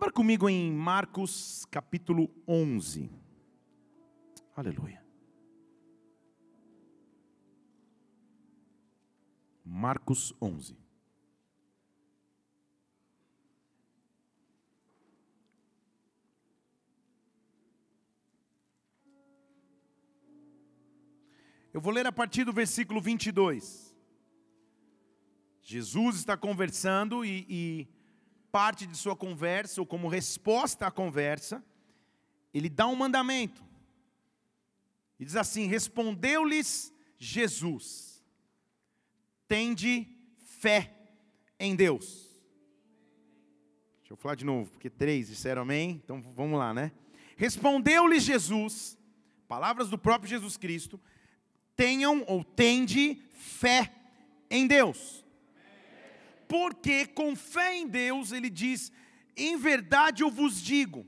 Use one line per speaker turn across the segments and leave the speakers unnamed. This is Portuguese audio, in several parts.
Abra comigo em Marcos capítulo 11. Aleluia. Marcos 11. Eu vou ler a partir do versículo 22. Jesus está conversando e, e parte de sua conversa, ou como resposta à conversa, ele dá um mandamento. E diz assim: Respondeu-lhes Jesus: Tende fé em Deus. Deixa eu falar de novo, porque três disseram amém, então vamos lá, né? Respondeu-lhes Jesus, palavras do próprio Jesus Cristo: Tenham ou tende fé em Deus porque com fé em Deus, ele diz: em verdade eu vos digo,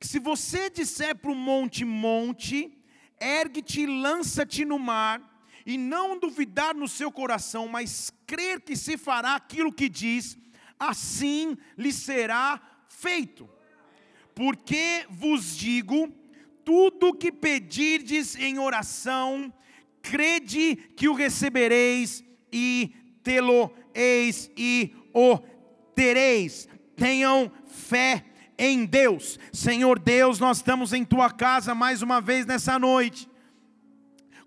que se você disser para o monte, monte, ergue-te e lança-te no mar, e não duvidar no seu coração, mas crer que se fará aquilo que diz, assim lhe será feito. Porque vos digo, tudo que pedirdes em oração, crede que o recebereis e tê-lo eis e o tereis. Tenham fé em Deus. Senhor Deus, nós estamos em tua casa mais uma vez nessa noite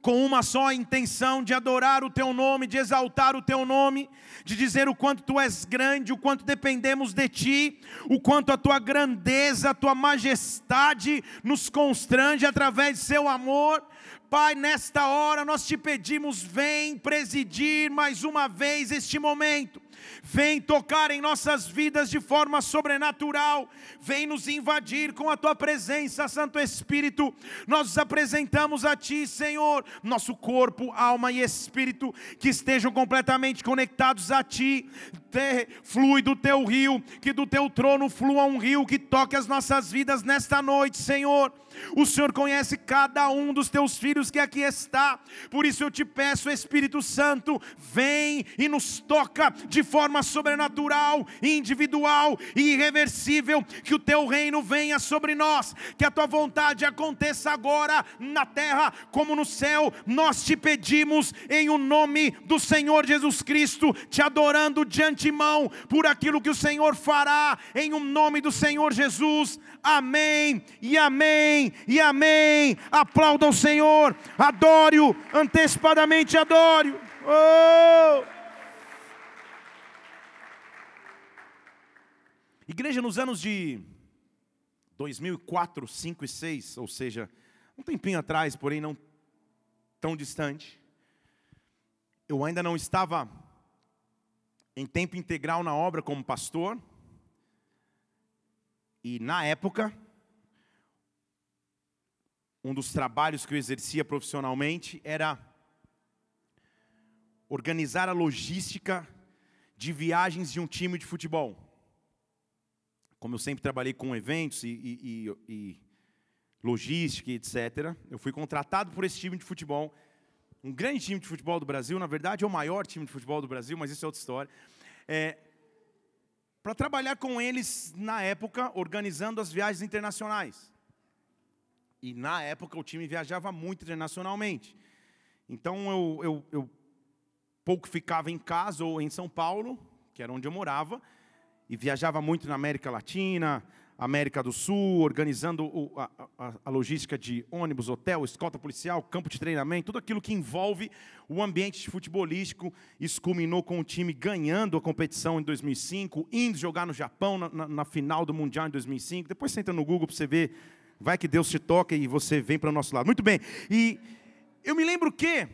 com uma só intenção de adorar o teu nome, de exaltar o teu nome, de dizer o quanto tu és grande, o quanto dependemos de ti, o quanto a tua grandeza, a tua majestade nos constrange através de seu amor. Pai, nesta hora nós te pedimos, vem presidir mais uma vez este momento. Vem tocar em nossas vidas de forma sobrenatural, vem nos invadir com a tua presença, Santo Espírito. Nós nos apresentamos a ti, Senhor, nosso corpo, alma e espírito que estejam completamente conectados a ti. Flui do teu rio, que do teu trono flua um rio que toque as nossas vidas nesta noite, Senhor. O Senhor conhece cada um dos teus filhos que aqui está. Por isso eu te peço, Espírito Santo, vem e nos toca de forma sobrenatural, individual e irreversível. Que o teu reino venha sobre nós, que a tua vontade aconteça agora na terra como no céu. Nós te pedimos em o nome do Senhor Jesus Cristo, te adorando de antemão por aquilo que o Senhor fará em o nome do Senhor Jesus. Amém e amém e amém. Aplauda o Senhor, adore-o, antecipadamente adore-o. Oh! Igreja nos anos de 2004, 5 e 6, ou seja, um tempinho atrás, porém não tão distante, eu ainda não estava em tempo integral na obra como pastor, e na época, um dos trabalhos que eu exercia profissionalmente era organizar a logística de viagens de um time de futebol. Como eu sempre trabalhei com eventos e, e, e, e logística, etc., eu fui contratado por esse time de futebol, um grande time de futebol do Brasil, na verdade é o maior time de futebol do Brasil, mas isso é outra história. É, para trabalhar com eles na época, organizando as viagens internacionais. E na época o time viajava muito internacionalmente. Então eu, eu, eu pouco ficava em casa ou em São Paulo, que era onde eu morava, e viajava muito na América Latina, América do Sul, organizando o, a, a, logística de ônibus, hotel, escolta policial, campo de treinamento, tudo aquilo que envolve o ambiente futebolístico. Isso culminou com o time ganhando a competição em 2005, indo jogar no Japão na, na, na final do Mundial em 2005. Depois você entra no Google para você ver Vai que Deus te toca e você vem para o nosso lado. Muito bem. E eu me lembro que,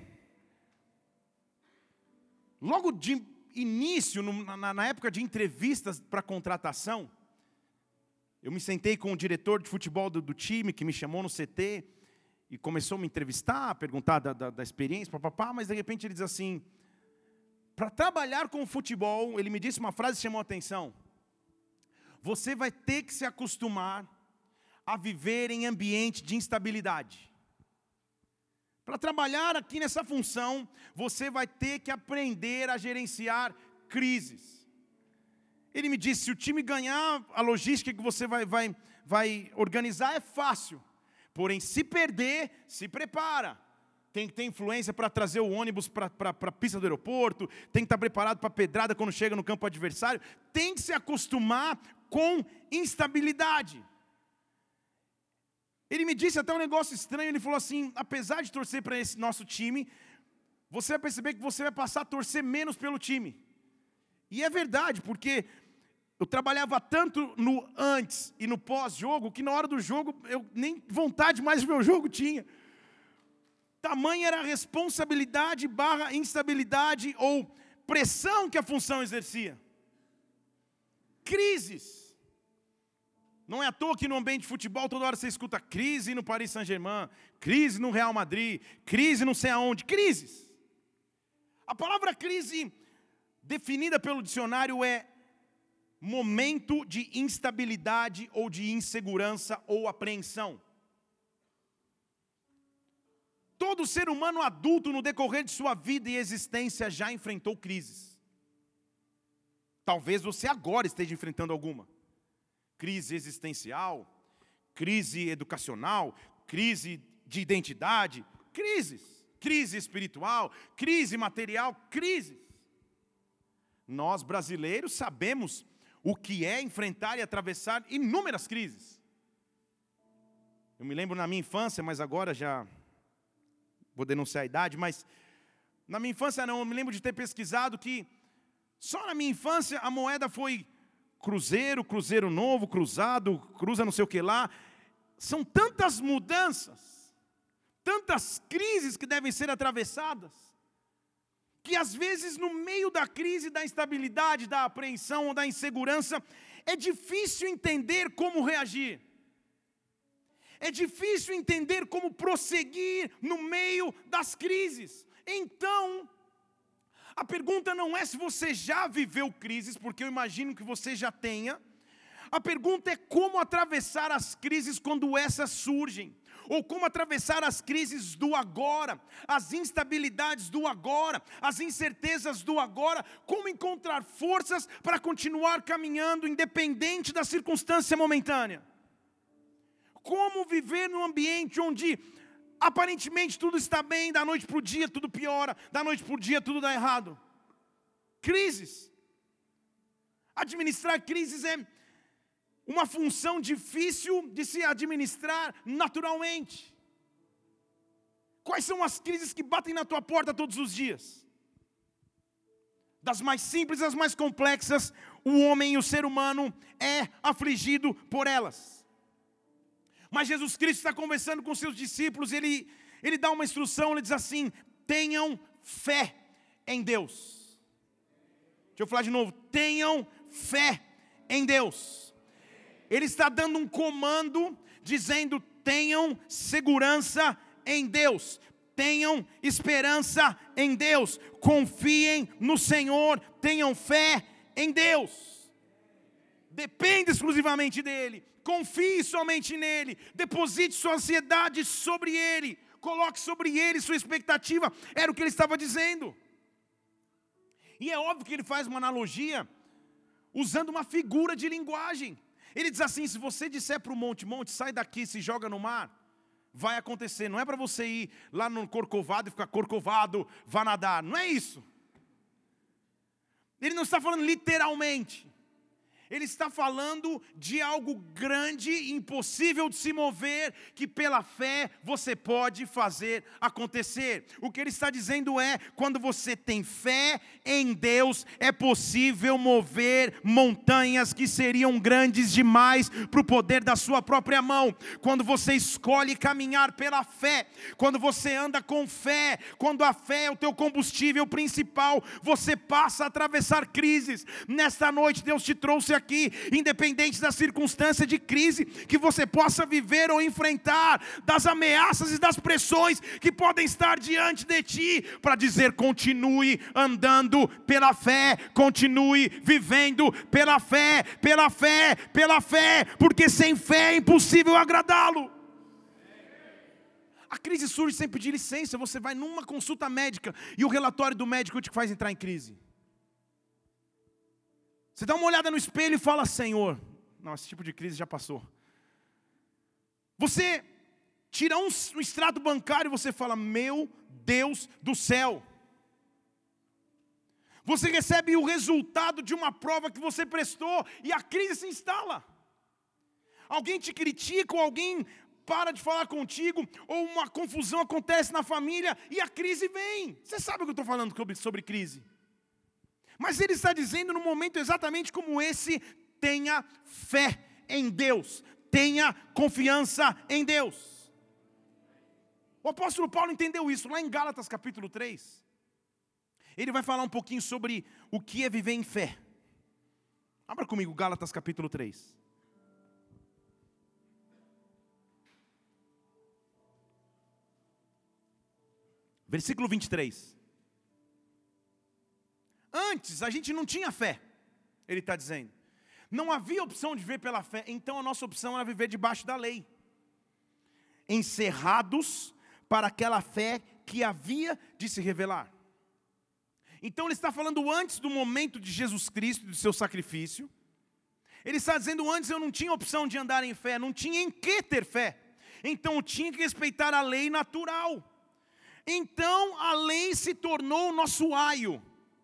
logo de início, na, época de entrevistas para contratação, eu me sentei com o diretor de futebol do, do, time, que me chamou no CT, e começou a me entrevistar, a perguntar da, da, da experiência, papapá, mas de repente ele diz assim: para trabalhar com o futebol, ele me disse uma frase que chamou a atenção. Você vai ter que se acostumar a viver em ambiente de instabilidade. Para trabalhar aqui nessa função, você vai ter que aprender a gerenciar crises. Ele me disse: se o time ganhar, a logística que você vai, vai, vai organizar é fácil. Porém, se perder, se prepara. Tem que ter influência para trazer o ônibus para a pista do aeroporto, tem que estar preparado para a pedrada quando chega no campo adversário, tem que se acostumar com instabilidade. Ele me disse até um negócio estranho, ele falou assim: apesar de torcer para esse nosso time, você vai perceber que você vai passar a torcer menos pelo time. E é verdade, porque eu trabalhava tanto no antes e no pós-jogo que na hora do jogo eu nem vontade mais de ver o jogo tinha. Tamanha era a responsabilidade barra instabilidade ou pressão que a função exercia. Crises. Não é à toa que no ambiente de futebol toda hora você escuta crise no Paris Saint-Germain, crise no Real Madrid, crise não sei aonde, crises. A palavra crise definida pelo dicionário é momento de instabilidade ou de insegurança ou apreensão. Todo ser humano adulto no decorrer de sua vida e existência já enfrentou crises. Talvez você agora esteja enfrentando alguma. Crise existencial, crise educacional, crise de identidade, crises, crise espiritual, crise material, crises. Nós brasileiros sabemos o que é enfrentar e atravessar inúmeras crises. Eu me lembro na minha infância, mas agora já vou denunciar a idade, mas na minha infância não, eu me lembro de ter pesquisado que só na minha infância a moeda foi cruzeiro, cruzeiro novo, cruzado, cruza não sei o que lá. São tantas mudanças, tantas crises que devem ser atravessadas que às vezes no meio da crise, da instabilidade, da apreensão ou da insegurança, é difícil entender como reagir. É difícil entender como prosseguir no meio das crises. Então, a pergunta não é se você já viveu crises, porque eu imagino que você já tenha. A pergunta é como atravessar as crises quando essas surgem ou como atravessar as crises do agora, as instabilidades do agora, as incertezas do agora, como encontrar forças para continuar caminhando independente da circunstância momentânea. Como viver num ambiente onde aparentemente tudo está bem, da noite para o dia tudo piora, da noite para o dia tudo dá errado. Crises. Administrar crises é uma função difícil de se administrar naturalmente. Quais são as crises que batem na tua porta todos os dias? Das mais simples às mais complexas, o homem o ser humano é afligido por elas. Mas Jesus Cristo está conversando com seus discípulos, ele, ele dá uma instrução, ele diz assim: tenham fé em Deus. Deixa eu falar de novo: tenham fé em Deus. Ele está dando um comando, dizendo: tenham segurança em Deus, tenham esperança em Deus, confiem no Senhor, tenham fé em Deus. Depende exclusivamente dEle, confie somente nele, deposite sua ansiedade sobre Ele, coloque sobre Ele sua expectativa, era o que ele estava dizendo. E é óbvio que ele faz uma analogia, usando uma figura de linguagem. Ele diz assim: se você disser para o monte, monte, sai daqui, se joga no mar, vai acontecer. Não é para você ir lá no corcovado e ficar corcovado, vá nadar. Não é isso. Ele não está falando literalmente. Ele está falando de algo grande, impossível de se mover, que pela fé você pode fazer acontecer. O que ele está dizendo é: quando você tem fé em Deus, é possível mover montanhas que seriam grandes demais para o poder da sua própria mão. Quando você escolhe caminhar pela fé, quando você anda com fé, quando a fé é o teu combustível principal, você passa a atravessar crises. Nesta noite, Deus te trouxe aqui aqui, independente da circunstância de crise que você possa viver ou enfrentar, das ameaças e das pressões que podem estar diante de ti, para dizer: continue andando pela fé, continue vivendo pela fé, pela fé, pela fé, porque sem fé é impossível agradá-lo. A crise surge sem pedir licença. Você vai numa consulta médica e o relatório do médico te faz entrar em crise. Você dá uma olhada no espelho e fala: Senhor, não, esse tipo de crise já passou. Você tira um, um extrato bancário e você fala: Meu Deus do céu. Você recebe o resultado de uma prova que você prestou e a crise se instala. Alguém te critica ou alguém para de falar contigo, ou uma confusão acontece na família e a crise vem. Você sabe o que eu estou falando sobre, sobre crise. Mas ele está dizendo no momento exatamente como esse: tenha fé em Deus, tenha confiança em Deus. O apóstolo Paulo entendeu isso lá em Gálatas capítulo 3. Ele vai falar um pouquinho sobre o que é viver em fé. Abra comigo Gálatas capítulo 3. Versículo 23. Antes a gente não tinha fé, ele está dizendo. Não havia opção de viver pela fé, então a nossa opção era viver debaixo da lei. Encerrados para aquela fé que havia de se revelar. Então ele está falando antes do momento de Jesus Cristo, do seu sacrifício. Ele está dizendo antes eu não tinha opção de andar em fé, não tinha em que ter fé. Então eu tinha que respeitar a lei natural. Então a lei se tornou o nosso aio.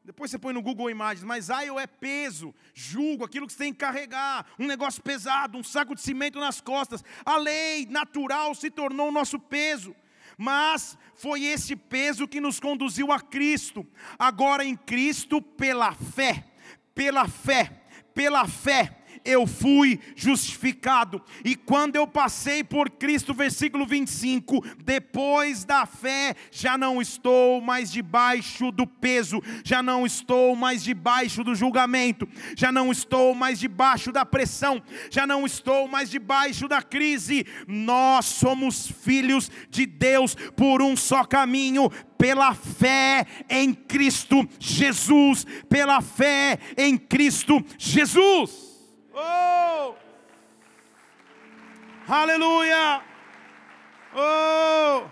Depois você põe no Google Imagens, mas aio é peso, julgo, aquilo que você tem que carregar, um negócio pesado, um saco de cimento nas costas. A lei natural se tornou o nosso peso. Mas foi esse peso que nos conduziu a Cristo. Agora em Cristo, pela fé, pela fé, pela fé, eu fui justificado. E quando eu passei por Cristo, versículo 25, depois da fé, já não estou mais debaixo do peso, já não estou mais debaixo do julgamento, já não estou mais debaixo da pressão, já não estou mais debaixo da crise. Nós somos filhos de Deus por um só caminho, pela fé em Cristo Jesus, pela fé em Cristo Jesus. Oh! Aleluia! Oh!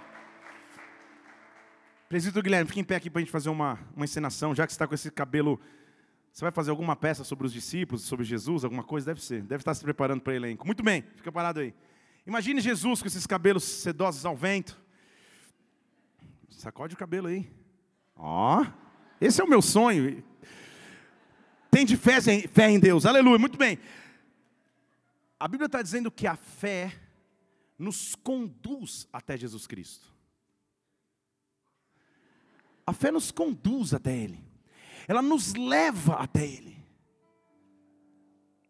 Presbítero Guilherme, fique em pé aqui para a gente fazer uma, uma encenação, já que você está com esse cabelo. Você vai fazer alguma peça sobre os discípulos, sobre Jesus, alguma coisa? Deve ser. Deve estar se preparando para elenco. Muito bem, fica parado aí. Imagine Jesus com esses cabelos sedosos ao vento. Sacode o cabelo aí. Ó, oh, esse é o meu sonho. Tem de fé, fé em Deus. Aleluia. Muito bem. A Bíblia está dizendo que a fé nos conduz até Jesus Cristo. A fé nos conduz até Ele. Ela nos leva até Ele.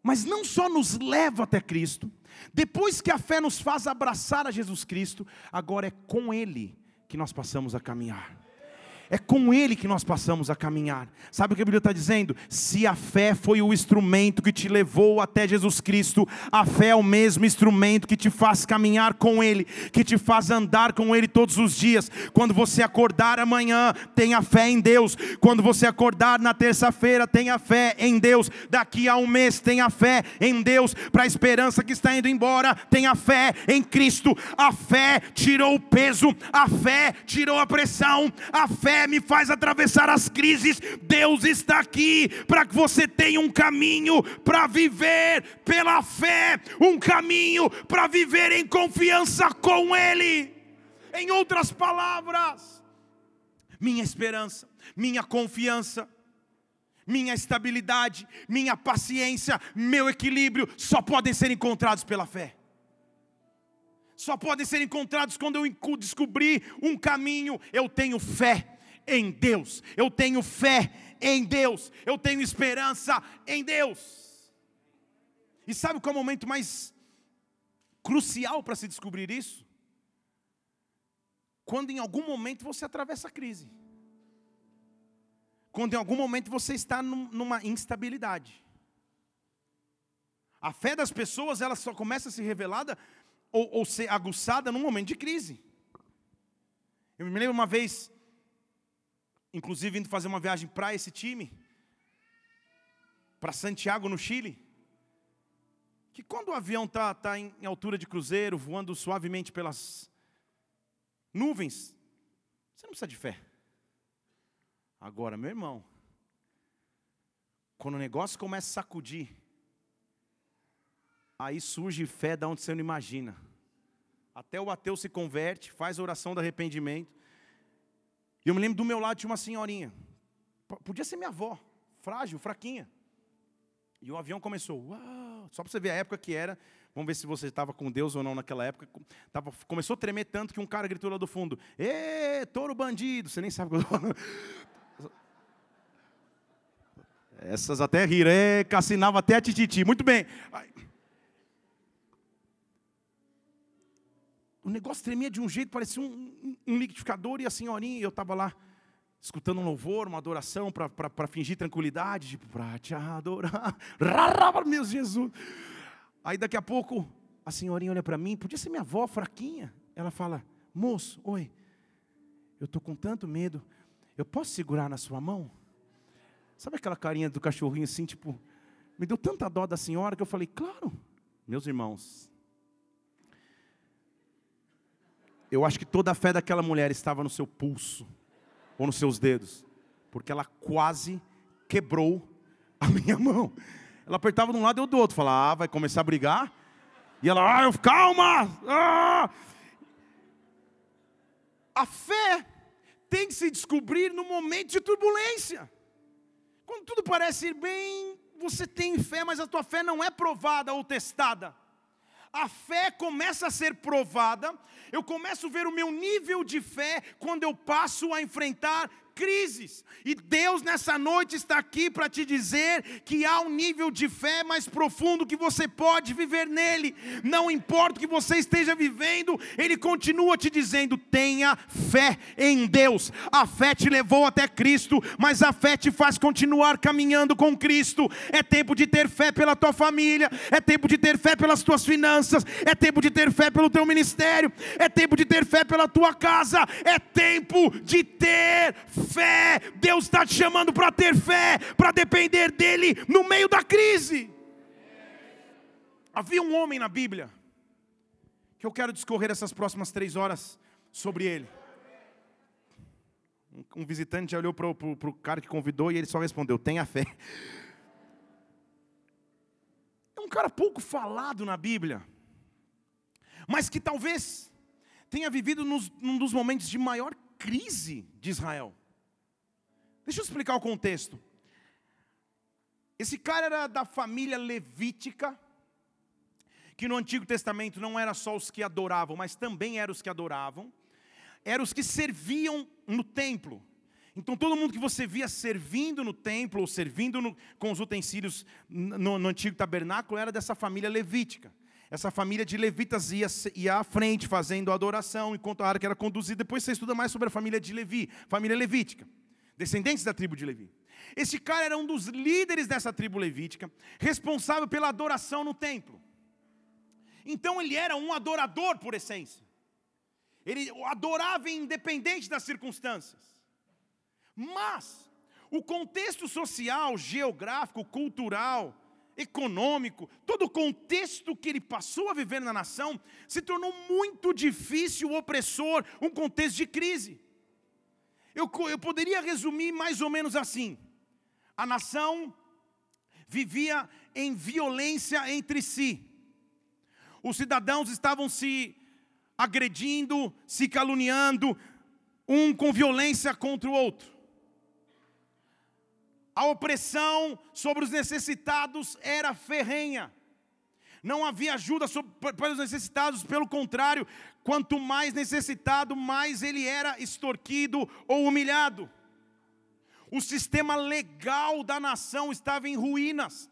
Mas não só nos leva até Cristo, depois que a fé nos faz abraçar a Jesus Cristo, agora é com Ele que nós passamos a caminhar. É com Ele que nós passamos a caminhar. Sabe o que a Bíblia está dizendo? Se a fé foi o instrumento que te levou até Jesus Cristo, a fé é o mesmo instrumento que te faz caminhar com Ele, que te faz andar com Ele todos os dias. Quando você acordar amanhã, tenha fé em Deus. Quando você acordar na terça-feira, tenha fé em Deus. Daqui a um mês, tenha fé em Deus. Para a esperança que está indo embora, tenha fé em Cristo. A fé tirou o peso, a fé tirou a pressão, a fé me faz atravessar as crises. Deus está aqui para que você tenha um caminho para viver pela fé, um caminho para viver em confiança com Ele. Em outras palavras, minha esperança, minha confiança, minha estabilidade, minha paciência, meu equilíbrio só podem ser encontrados pela fé só podem ser encontrados quando eu descobrir um caminho. Eu tenho fé em Deus, eu tenho fé em Deus, eu tenho esperança em Deus. E sabe qual é o momento mais crucial para se descobrir isso? Quando em algum momento você atravessa a crise. Quando em algum momento você está numa instabilidade. A fé das pessoas, ela só começa a ser revelada ou, ou ser aguçada num momento de crise. Eu me lembro uma vez, inclusive indo fazer uma viagem para esse time, para Santiago, no Chile, que quando o avião está tá em, em altura de cruzeiro, voando suavemente pelas nuvens, você não precisa de fé. Agora, meu irmão, Quando o negócio começa a sacudir, aí surge fé da onde você não imagina. Até o ateu se converte, faz oração de arrependimento. E eu me lembro do meu lado tinha uma senhorinha. Podia ser minha avó, frágil, fraquinha. E o avião começou. Uau! Só para você ver a época que era. Vamos ver se você estava com Deus ou não naquela época. Tava, começou a tremer tanto que um cara gritou lá do fundo: Ê, touro bandido! Você nem sabe o que eu Essas até riram, é, cassinava até a tititi. Muito bem. O negócio tremia de um jeito, parecia um, um, liquidificador, e a senhorinha, eu estava lá, escutando um louvor, uma adoração, para fingir tranquilidade, tipo, para te adorar. Meu Jesus. Aí daqui a pouco, a senhorinha olha para mim, podia ser minha avó, fraquinha. Ela fala, moço, oi, eu estou com tanto medo, eu posso segurar na sua mão? Sabe aquela carinha do cachorrinho assim, tipo, me deu tanta dó da senhora que eu falei, claro, meus irmãos. Eu acho que toda a fé daquela mulher estava no seu pulso, ou nos seus dedos, porque ela quase quebrou a minha mão. Ela apertava de um lado e eu do outro, falava, ah, vai começar a brigar. E ela, ah, eu, calma! Ah! A fé tem que se descobrir no momento de turbulência. Quando tudo parece ir bem, você tem fé, mas a tua fé não é provada ou testada. A fé começa a ser provada, eu começo a ver o meu nível de fé quando eu passo a enfrentar crises. E Deus nessa noite está aqui para te dizer que há um nível de fé mais profundo que você pode viver nele. Não importa o que você esteja vivendo, ele continua te dizendo: tenha fé em Deus. A fé te levou até Cristo, mas a fé te faz continuar caminhando com Cristo. É tempo de ter fé pela tua família, é tempo de ter fé pelas tuas finanças, é tempo de ter fé pelo teu ministério, é tempo de ter fé pela tua casa, é tempo de ter fé. Deus está te chamando para ter fé, para depender dEle no meio da crise. Havia um homem na Bíblia, que eu quero discorrer essas próximas três horas sobre ele. Um visitante já olhou para o cara que convidou e ele só respondeu: tenha fé. É um cara pouco falado na Bíblia, mas que talvez tenha vivido nos, num dos momentos de maior crise de Israel. Deixa eu explicar o contexto. Esse cara era da família levítica, que no Antigo Testamento não era só os que adoravam, mas também eram os que adoravam, eram os que serviam no templo. Então todo mundo que você via servindo no templo, ou servindo no, com os utensílios no, no, antigo tabernáculo, era dessa família levítica. Essa família de levitas ia, ia à frente fazendo a adoração, enquanto a arca era conduzida. Depois você estuda mais sobre a família de Levi, família levítica descendentes da tribo de Levi. Esse cara era um dos líderes dessa tribo levítica, responsável pela adoração no templo. Então ele era um adorador por essência. Ele adorava independente das circunstâncias. Mas o contexto social, geográfico, cultural, econômico, todo o contexto que ele passou a viver na nação se tornou muito difícil, opressor, um contexto de crise. Eu, eu poderia resumir mais ou menos assim: a nação vivia em violência entre si, os cidadãos estavam se agredindo, se caluniando, um com violência contra o outro. A opressão sobre os necessitados era ferrenha. Não havia ajuda para os necessitados, pelo contrário, quanto mais necessitado, mais ele era extorquido ou humilhado. O sistema legal da nação estava em ruínas,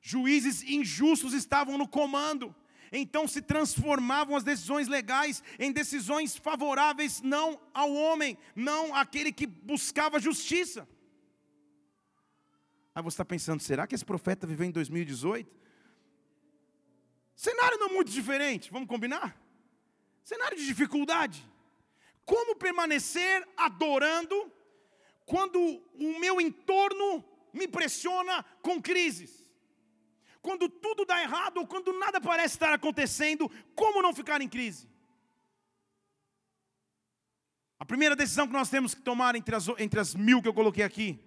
juízes injustos estavam no comando, então se transformavam as decisões legais em decisões favoráveis não ao homem, não àquele que buscava justiça. Aí você está pensando, será que esse profeta viveu em 2018? Cenário não é muito diferente, vamos combinar? Cenário de dificuldade. Como permanecer adorando quando o meu entorno me pressiona com crises? Quando tudo dá errado ou quando nada parece estar acontecendo, como não ficar em crise? A primeira decisão que nós temos que tomar entre as, entre as mil que eu coloquei aqui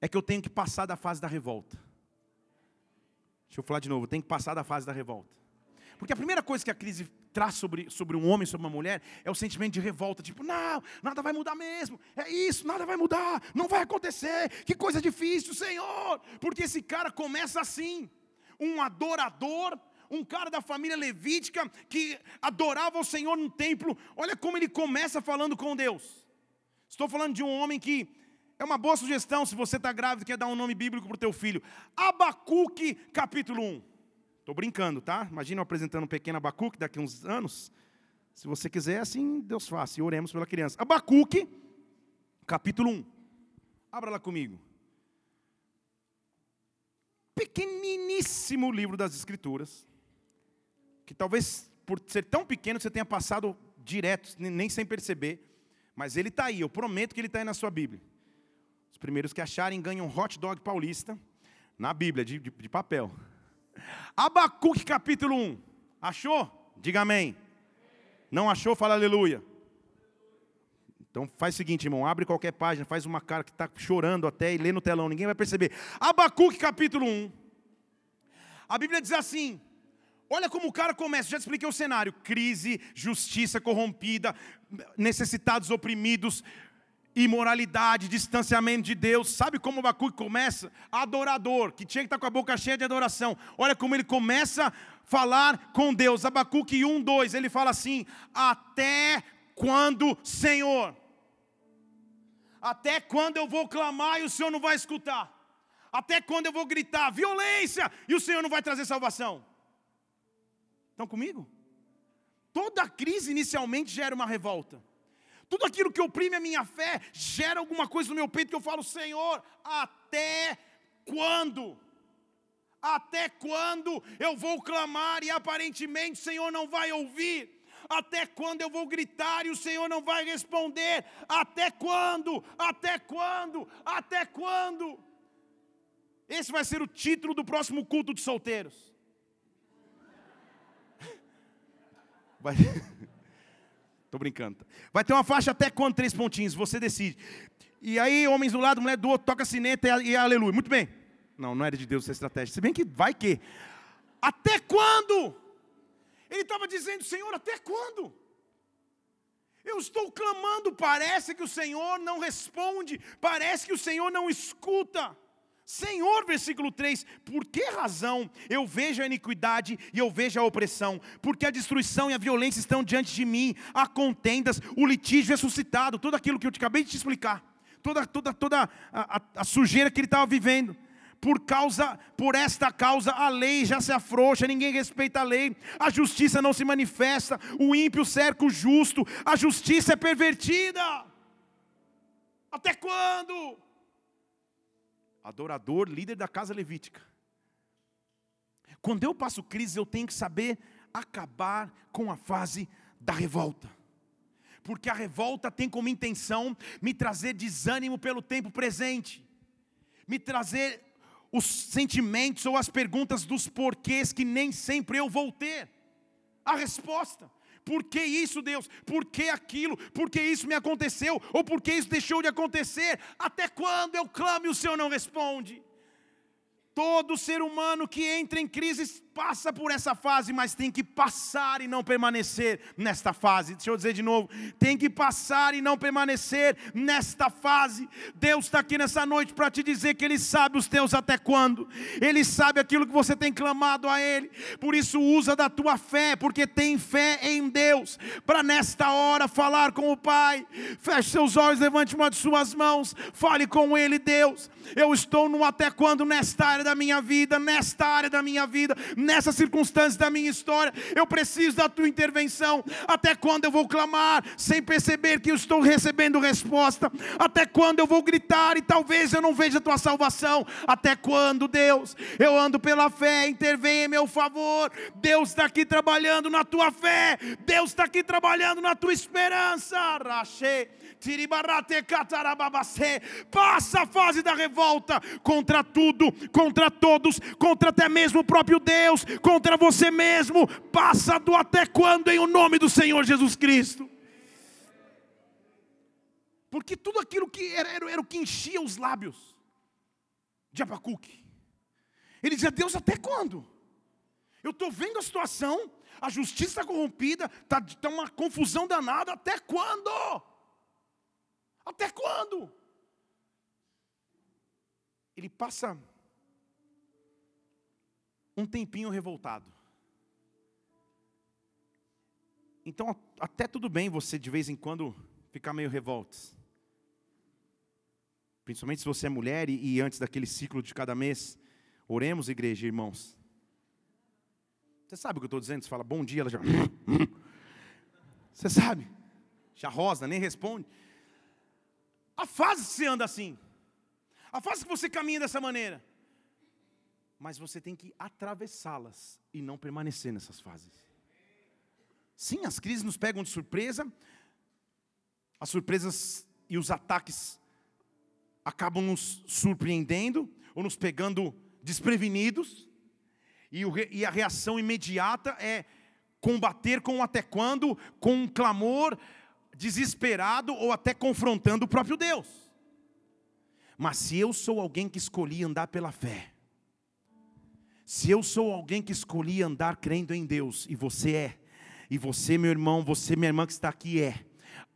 é que eu tenho que passar da fase da revolta. Deixa eu falar de novo, eu tenho que passar da fase da revolta. Porque a primeira coisa que a crise traz sobre, sobre um homem, sobre uma mulher, é o sentimento de revolta, tipo, não, nada vai mudar mesmo, é isso, nada vai mudar, não vai acontecer, que coisa difícil, Senhor, porque esse cara começa assim, um adorador, um cara da família levítica que adorava o Senhor no templo, olha como ele começa falando com Deus. Estou falando de um homem que é uma boa sugestão se você está grávido e quer dar um nome bíblico para o teu filho. Abacuque, capítulo 1. Estou brincando, tá? Imagina eu apresentando um pequeno Abacuque daqui a uns anos. Se você quiser, assim Deus faça. E oremos pela criança. Abacuque, capítulo 1. Abra lá comigo. Pequeniníssimo livro das Escrituras. Que talvez por ser tão pequeno você tenha passado direto, nem sem perceber. Mas ele está aí, eu prometo que ele está aí na sua Bíblia primeiros que acharem ganham um hot dog paulista na Bíblia, de, de, de papel. Abacuque capítulo 1. Achou? Diga amém. Não achou? Fala aleluia. Então faz o seguinte, irmão, abre qualquer página, faz uma cara que está chorando até e lê no telão, ninguém vai perceber. Abacuque capítulo 1. A Bíblia diz assim: olha como o cara começa, já expliquei o cenário: crise, justiça corrompida, necessitados oprimidos, imoralidade, distanciamento de Deus. Sabe como Abacuque começa? Adorador, que tinha que estar com a boca cheia de adoração. Olha como ele começa a falar com Deus. Abacuque 1, 2, ele fala assim: Até quando, Senhor? Até quando eu vou clamar e o Senhor não vai escutar? Até quando eu vou gritar violência e o Senhor não vai trazer salvação? Estão comigo? Toda crise inicialmente gera uma revolta. Tudo aquilo que oprime a minha fé gera alguma coisa no meu peito que eu falo, Senhor, até quando? Até quando eu vou clamar e aparentemente o Senhor não vai ouvir? Até quando eu vou gritar e o Senhor não vai responder? Até quando? Até quando? Até quando? Esse vai ser o título do próximo culto de solteiros. Vai. Estou brincando. Vai ter uma faixa até quando três pontinhos, você decide. E aí, homens do lado, mulher do outro, toca sineta e, e aleluia. Muito bem. Não, não era de Deus essa estratégia. Se bem que vai que. Até quando? Ele estava dizendo, Senhor, até quando? Eu estou clamando, parece que o Senhor não responde, parece que o Senhor não escuta. Senhor, versículo 3, por que razão eu vejo a iniquidade e eu vejo a opressão? Porque a destruição e a violência estão diante de mim, há contendas, o litígio é suscitado, tudo aquilo que eu acabei de te explicar, toda, toda, toda a, a, a sujeira que ele estava vivendo. Por causa, por esta causa, a lei já se afrouxa, ninguém respeita a lei, a justiça não se manifesta, o ímpio cerca o justo, a justiça é pervertida. Até quando? Adorador, líder da casa levítica. Quando eu passo crise, eu tenho que saber acabar com a fase da revolta. Porque a revolta tem como intenção me trazer desânimo pelo tempo presente, me trazer os sentimentos ou as perguntas dos porquês que nem sempre eu vou ter. A resposta. Por que isso, Deus? Por que aquilo? Por que isso me aconteceu? Ou por que isso deixou de acontecer? Até quando eu clamo e o Senhor não responde? Todo ser humano que entra em crise passa por essa fase, mas tem que passar e não permanecer nesta fase. Deixa eu dizer de novo: tem que passar e não permanecer nesta fase. Deus está aqui nessa noite para te dizer que Ele sabe os teus até quando, Ele sabe aquilo que você tem clamado a Ele, por isso usa da tua fé, porque tem fé em Deus, para nesta hora falar com o Pai. Feche seus olhos, levante uma de suas mãos, fale com Ele, Deus. Eu estou no até quando nesta área da minha vida, nesta área da minha vida nessas circunstâncias da minha história. Eu preciso da tua intervenção. Até quando eu vou clamar sem perceber que eu estou recebendo resposta? Até quando eu vou gritar e talvez eu não veja a tua salvação? Até quando, Deus? Eu ando pela fé, intervém em meu favor. Deus está aqui trabalhando na tua fé. Deus está aqui trabalhando na tua esperança. Rachei. Passa a fase da revolta contra tudo, contra todos, contra até mesmo o próprio Deus, contra você mesmo. Passa do até quando em o nome do Senhor Jesus Cristo. Porque tudo aquilo que era, era, era o que enchia os lábios. de Abacuque. Ele dizia: Deus, até quando? Eu estou vendo a situação, a justiça corrompida, está tá uma confusão danada, até quando? Até quando? Ele passa um tempinho revoltado. Então, até tudo bem você de vez em quando ficar meio revoltos. Principalmente se você é mulher e, e antes daquele ciclo de cada mês. Oremos, igreja, irmãos. Você sabe o que eu estou dizendo? Você fala bom dia, ela já. Você sabe? Já rosa, nem responde. A fase que você anda assim. A fase que você caminha dessa maneira. Mas você tem que atravessá-las e não permanecer nessas fases. Sim, as crises nos pegam de surpresa. As surpresas e os ataques acabam nos surpreendendo ou nos pegando desprevenidos, e, o, e a reação imediata é combater com até quando, com um clamor desesperado ou até confrontando o próprio Deus. Mas se eu sou alguém que escolhi andar pela fé, se eu sou alguém que escolhi andar crendo em Deus, e você é, e você, meu irmão, você, minha irmã que está aqui, é,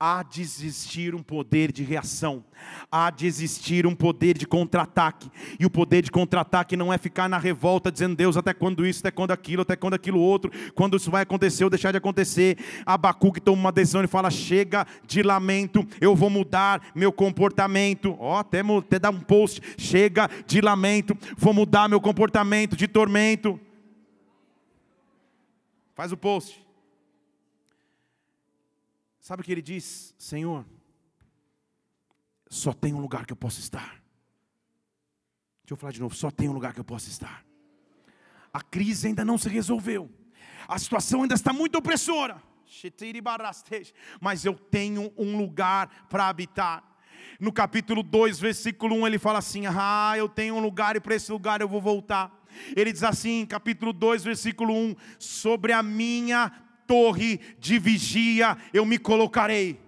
há de existir um poder de reação, há de existir um poder de contra-ataque, e o poder de contra-ataque não é ficar na revolta dizendo, Deus, até quando isso, até quando aquilo, até quando aquilo outro, quando isso vai acontecer ou deixar de acontecer. Abacuque toma uma decisão e fala: chega de lamento, eu vou mudar meu comportamento. Ó, oh, até, até dar um post: chega de lamento, vou mudar meu comportamento de tormento. Faz o post. Sabe o que ele diz? Senhor, só tem um lugar que eu posso estar. Deixa eu falar de novo, só tem um lugar que eu posso estar. A crise ainda não se resolveu. A situação ainda está muito opressora. Mas eu tenho um lugar para habitar. No capítulo 2, versículo 1, ele fala assim: Ah, eu tenho um lugar e para esse lugar eu vou voltar. Ele diz assim, capítulo 2, versículo 1: Sobre a minha torre de vigia eu me colocarei.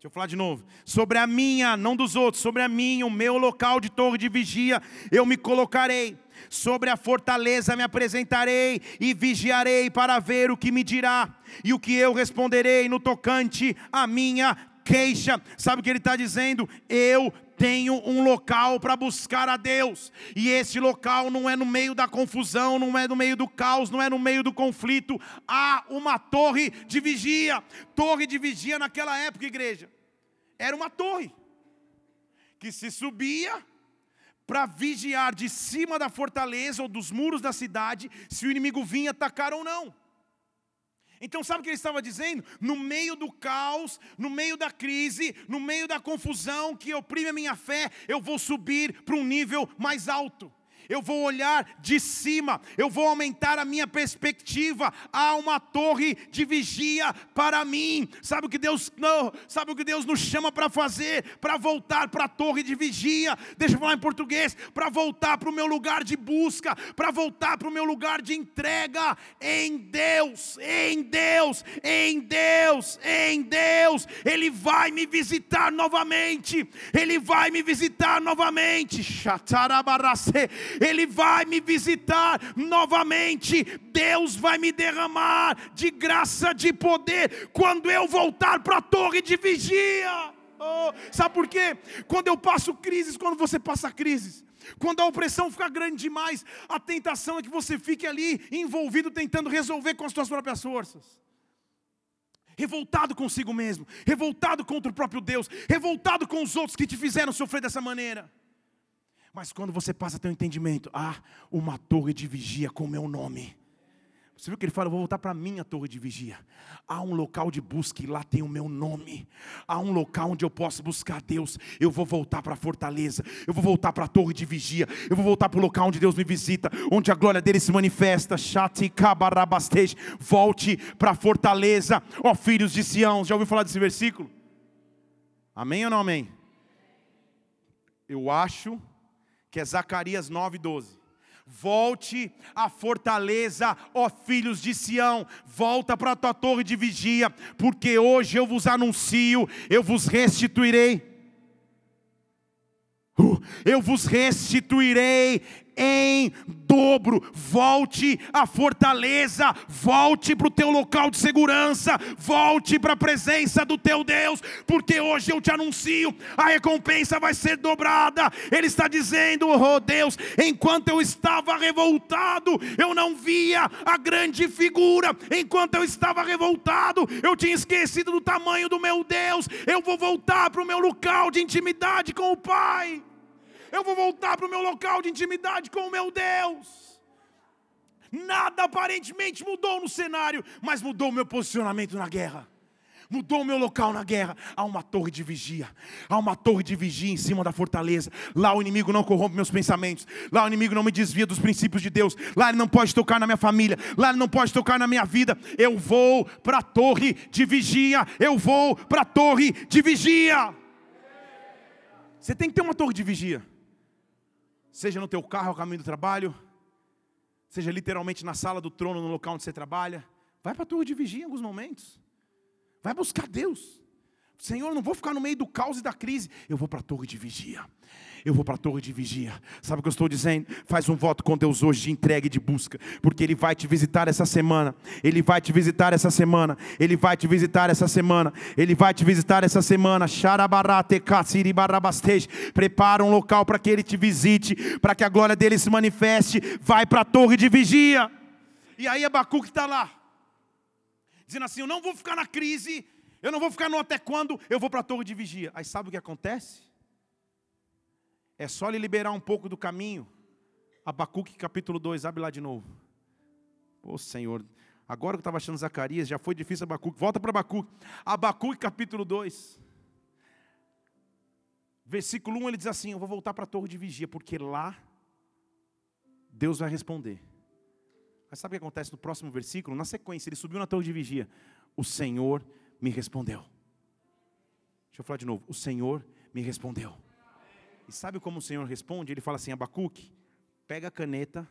Deixa eu falar de novo. Sobre a minha, não dos outros, sobre a minha, o meu local de torre de vigia, eu me colocarei. Sobre a fortaleza me apresentarei e vigiarei para ver o que me dirá e o que eu responderei no tocante à minha queixa. Sabe o que ele está dizendo? Eu tenho um local para buscar a Deus, e esse local não é no meio da confusão, não é no meio do caos, não é no meio do conflito, há uma torre de vigia. Torre de vigia naquela época, igreja, era uma torre que se subia para vigiar de cima da fortaleza ou dos muros da cidade se o inimigo vinha atacar ou não. Então, sabe o que ele estava dizendo? No meio do caos, no meio da crise, no meio da confusão que oprime a minha fé, eu vou subir para um nível mais alto eu vou olhar de cima, eu vou aumentar a minha perspectiva. Há uma torre de vigia para mim. Sabe o que Deus não, sabe o que Deus nos chama para fazer? Para voltar para a torre de vigia. Deixa eu falar em português, para voltar para o meu lugar de busca, para voltar para o meu lugar de entrega em Deus, em Deus, em Deus, em Deus. Ele vai me visitar novamente. Ele vai me visitar novamente. Ele vai me visitar novamente, Deus vai me derramar de graça, de poder, quando eu voltar para a torre de vigia. Oh, sabe por quê? Quando eu passo crises, quando você passa crises, quando a opressão fica grande demais, a tentação é que você fique ali envolvido tentando resolver com as suas próprias forças. Revoltado consigo mesmo, revoltado contra o próprio Deus, revoltado com os outros que te fizeram sofrer dessa maneira. Mas quando você passa a ter um entendimento, ah, uma torre de vigia com o meu nome. Você viu que ele fala, eu vou voltar para a minha torre de vigia. Há um local de busca e lá tem o meu nome. Há um local onde eu posso buscar Deus. Eu vou voltar para a fortaleza. Eu vou voltar para a torre de vigia. Eu vou voltar para o local onde Deus me visita, onde a glória dele se manifesta. Volte para a fortaleza, ó filhos de Sião. Já ouviu falar desse versículo? Amém ou não amém? Eu acho que é Zacarias 9:12. Volte à fortaleza, ó filhos de Sião, volta para a tua torre de vigia, porque hoje eu vos anuncio, eu vos restituirei. Uh, eu vos restituirei em dobro. Volte à fortaleza, volte para o teu local de segurança, volte para a presença do teu Deus, porque hoje eu te anuncio: a recompensa vai ser dobrada. Ele está dizendo, oh Deus, enquanto eu estava revoltado, eu não via a grande figura, enquanto eu estava revoltado, eu tinha esquecido do tamanho do meu Deus. Eu vou voltar para o meu local de intimidade com o Pai eu vou voltar para o meu local de intimidade com o meu Deus. Nada aparentemente mudou no cenário, mas mudou o meu posicionamento na guerra. Mudou o meu local na guerra. Há uma torre de vigia. Há uma torre de vigia em cima da fortaleza. Lá o inimigo não corrompe meus pensamentos. Lá o inimigo não me desvia dos princípios de Deus. Lá ele não pode tocar na minha família. Lá ele não pode tocar na minha vida. Eu vou para a torre de vigia. Eu vou para a torre de vigia. Você tem que ter uma torre de vigia seja no teu carro ao caminho do trabalho, seja literalmente na sala do trono, no local onde você trabalha. Vai para a torre de vigia em alguns momentos. Vai buscar Deus. Senhor, não vou ficar no meio do caos e da crise. Eu vou para a torre de vigia. Eu vou para a torre de vigia. Sabe o que eu estou dizendo? Faz um voto com Deus hoje de entrega e de busca, porque Ele vai te visitar essa semana. Ele vai te visitar essa semana. Ele vai te visitar essa semana. Ele vai te visitar essa semana. Prepara um local para que Ele te visite, para que a glória dele se manifeste. Vai para a torre de vigia. E aí Abacuque está lá, dizendo assim: Eu não vou ficar na crise eu não vou ficar no até quando, eu vou para a torre de vigia. Aí sabe o que acontece? É só ele liberar um pouco do caminho. Abacuque capítulo 2, abre lá de novo. Pô Senhor, agora que eu estava achando Zacarias, já foi difícil Abacuque. Volta para Abacuque. Abacuque capítulo 2. Versículo 1 ele diz assim: Eu vou voltar para a torre de vigia, porque lá Deus vai responder. Mas sabe o que acontece no próximo versículo? Na sequência, ele subiu na torre de vigia. O Senhor me respondeu. Deixa eu falar de novo. O Senhor me respondeu. E sabe como o Senhor responde? Ele fala assim: Abacuque, pega a caneta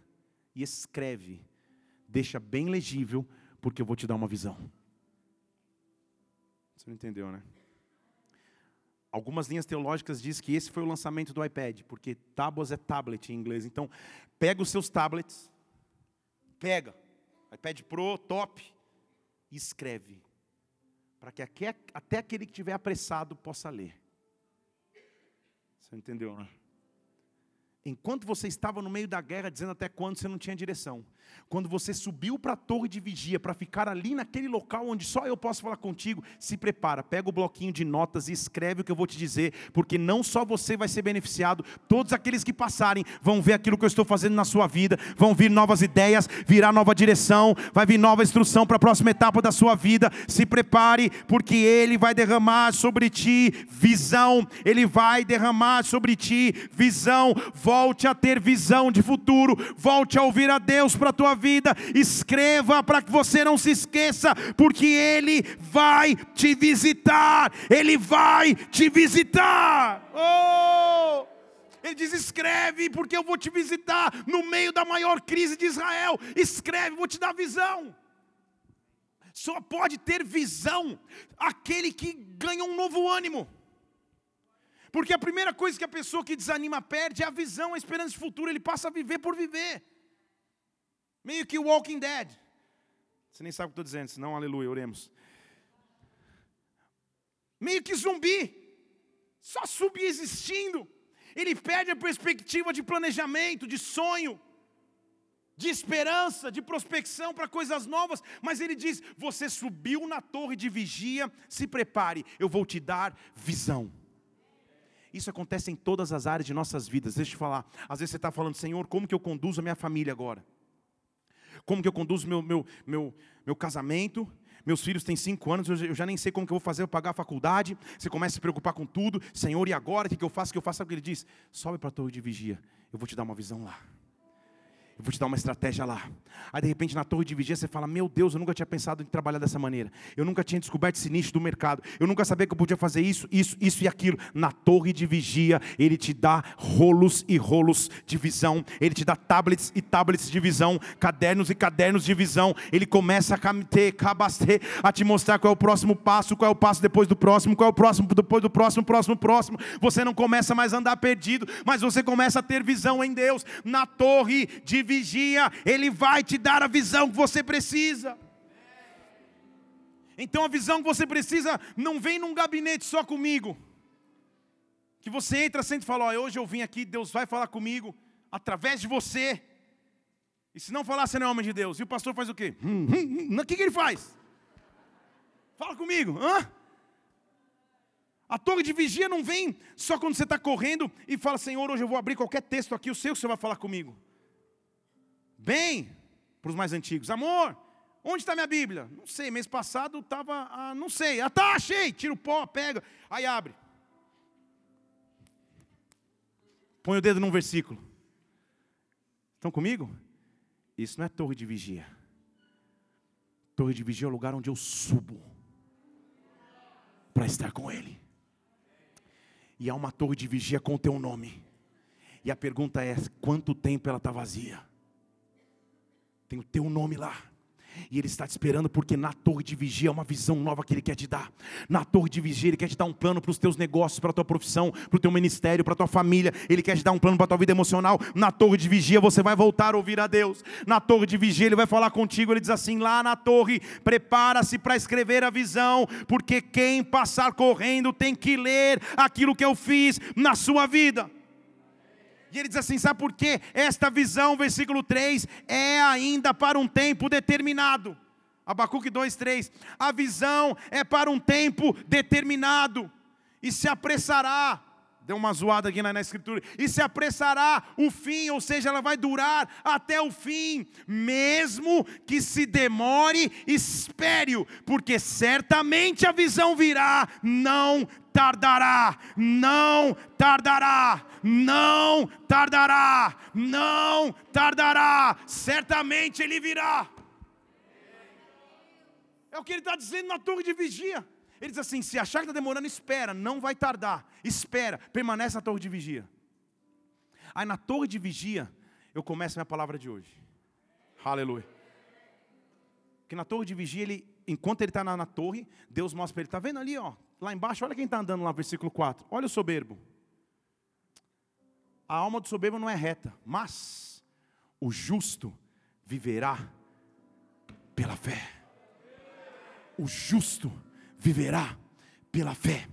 e escreve. Deixa bem legível, porque eu vou te dar uma visão. Você não entendeu, né? Algumas linhas teológicas dizem que esse foi o lançamento do iPad, porque tábuas é tablet em inglês. Então, pega os seus tablets, pega, iPad Pro, top, e escreve para que até aquele que estiver apressado possa ler. Você entendeu, né? Enquanto você estava no meio da guerra, dizendo até quando você não tinha direção. Quando você subiu para a torre de vigia, para ficar ali naquele local onde só eu posso falar contigo, se prepara, pega o bloquinho de notas e escreve o que eu vou te dizer, porque não só você vai ser beneficiado, todos aqueles que passarem vão ver aquilo que eu estou fazendo na sua vida, vão vir novas ideias, virá nova direção, vai vir nova instrução para a próxima etapa da sua vida. Se prepare, porque Ele vai derramar sobre ti visão, Ele vai derramar sobre ti visão. Volte a ter visão de futuro, volte a ouvir a Deus para tua vida, escreva para que você não se esqueça, porque Ele vai te visitar, Ele vai te visitar. Oh! Ele diz: escreve, porque eu vou te visitar no meio da maior crise de Israel. Escreve, vou te dar visão. Só pode ter visão aquele que ganha um novo ânimo. Porque a primeira coisa que a pessoa que desanima perde é a visão, a esperança de futuro. Ele passa a viver por viver. Meio que Walking Dead. Você nem sabe o que estou dizendo, senão, aleluia, oremos. Meio que zumbi, só subexistindo. Ele perde a perspectiva de planejamento, de sonho, de esperança, de prospecção para coisas novas, mas ele diz: Você subiu na torre de vigia, se prepare, eu vou te dar visão. Isso acontece em todas as áreas de nossas vidas. Deixa eu te falar. Às vezes você está falando, Senhor, como que eu conduzo a minha família agora? Como que eu conduzo meu, meu, meu, meu casamento. Meus filhos têm cinco anos, eu já nem sei como que eu vou fazer para pagar a faculdade. Você começa a se preocupar com tudo. Senhor, e agora? O que, eu faço? O que eu faço? Sabe o que ele diz? Sobe para a torre de vigia. Eu vou te dar uma visão lá. Eu vou te dar uma estratégia lá. Aí de repente na torre de vigia você fala: Meu Deus, eu nunca tinha pensado em trabalhar dessa maneira. Eu nunca tinha descoberto esse nicho do mercado. Eu nunca sabia que eu podia fazer isso, isso, isso e aquilo. Na torre de vigia, ele te dá rolos e rolos de visão. Ele te dá tablets e tablets de visão, cadernos e cadernos de visão. Ele começa a a te mostrar qual é o próximo passo, qual é o passo depois do próximo, qual é o próximo depois do próximo, próximo, próximo. Você não começa mais a andar perdido, mas você começa a ter visão em Deus. Na torre de vigia, ele vai te dar a visão que você precisa. Então a visão que você precisa não vem num gabinete só comigo. Que você entra sempre e fala: oh, hoje eu vim aqui, Deus vai falar comigo através de você. E se não falar, você não é homem de Deus. E o pastor faz o quê? Hum, hum, hum. O que, que ele faz? Fala comigo. Hã? A torre de vigia não vem só quando você está correndo e fala, Senhor, hoje eu vou abrir qualquer texto aqui, eu sei o que você vai falar comigo. Bem, para os mais antigos, amor, onde está minha Bíblia? Não sei, mês passado estava, ah, não sei, ah tá, achei, tira o pó, pega, aí abre. Põe o dedo num versículo. Estão comigo? Isso não é torre de vigia. Torre de vigia é o lugar onde eu subo para estar com Ele. E há uma torre de vigia com o teu nome. E a pergunta é: quanto tempo ela está vazia? Tem o teu nome lá. E Ele está te esperando porque na torre de vigia é uma visão nova que Ele quer te dar. Na torre de vigia Ele quer te dar um plano para os teus negócios, para a tua profissão, para o teu ministério, para a tua família. Ele quer te dar um plano para a tua vida emocional. Na torre de vigia você vai voltar a ouvir a Deus. Na torre de vigia Ele vai falar contigo. Ele diz assim: lá na torre, prepara-se para escrever a visão, porque quem passar correndo tem que ler aquilo que eu fiz na sua vida. E ele diz assim: sabe por quê? Esta visão, versículo 3, é ainda para um tempo determinado. Abacuque 2, 3. A visão é para um tempo determinado, e se apressará. Deu uma zoada aqui na, na, escritura. E se apressará o fim, ou seja, ela vai durar até o fim, mesmo que se demore, espere, porque certamente a visão virá, não tardará, não tardará, não tardará, não tardará, certamente ele virá. É o que ele está dizendo na torre de vigia. Ele diz assim: se achar que está demorando, espera, não vai tardar, espera, permanece na torre de vigia. Aí na torre de vigia, eu começo minha palavra de hoje. Aleluia. Que na torre de vigia, ele, enquanto ele está na, na, torre, Deus mostra para ele: está vendo ali, ó, lá embaixo, olha quem está andando lá, versículo 4. Olha o soberbo. A alma do soberbo não é reta, mas o justo viverá pela fé. O justo viverá pela fé.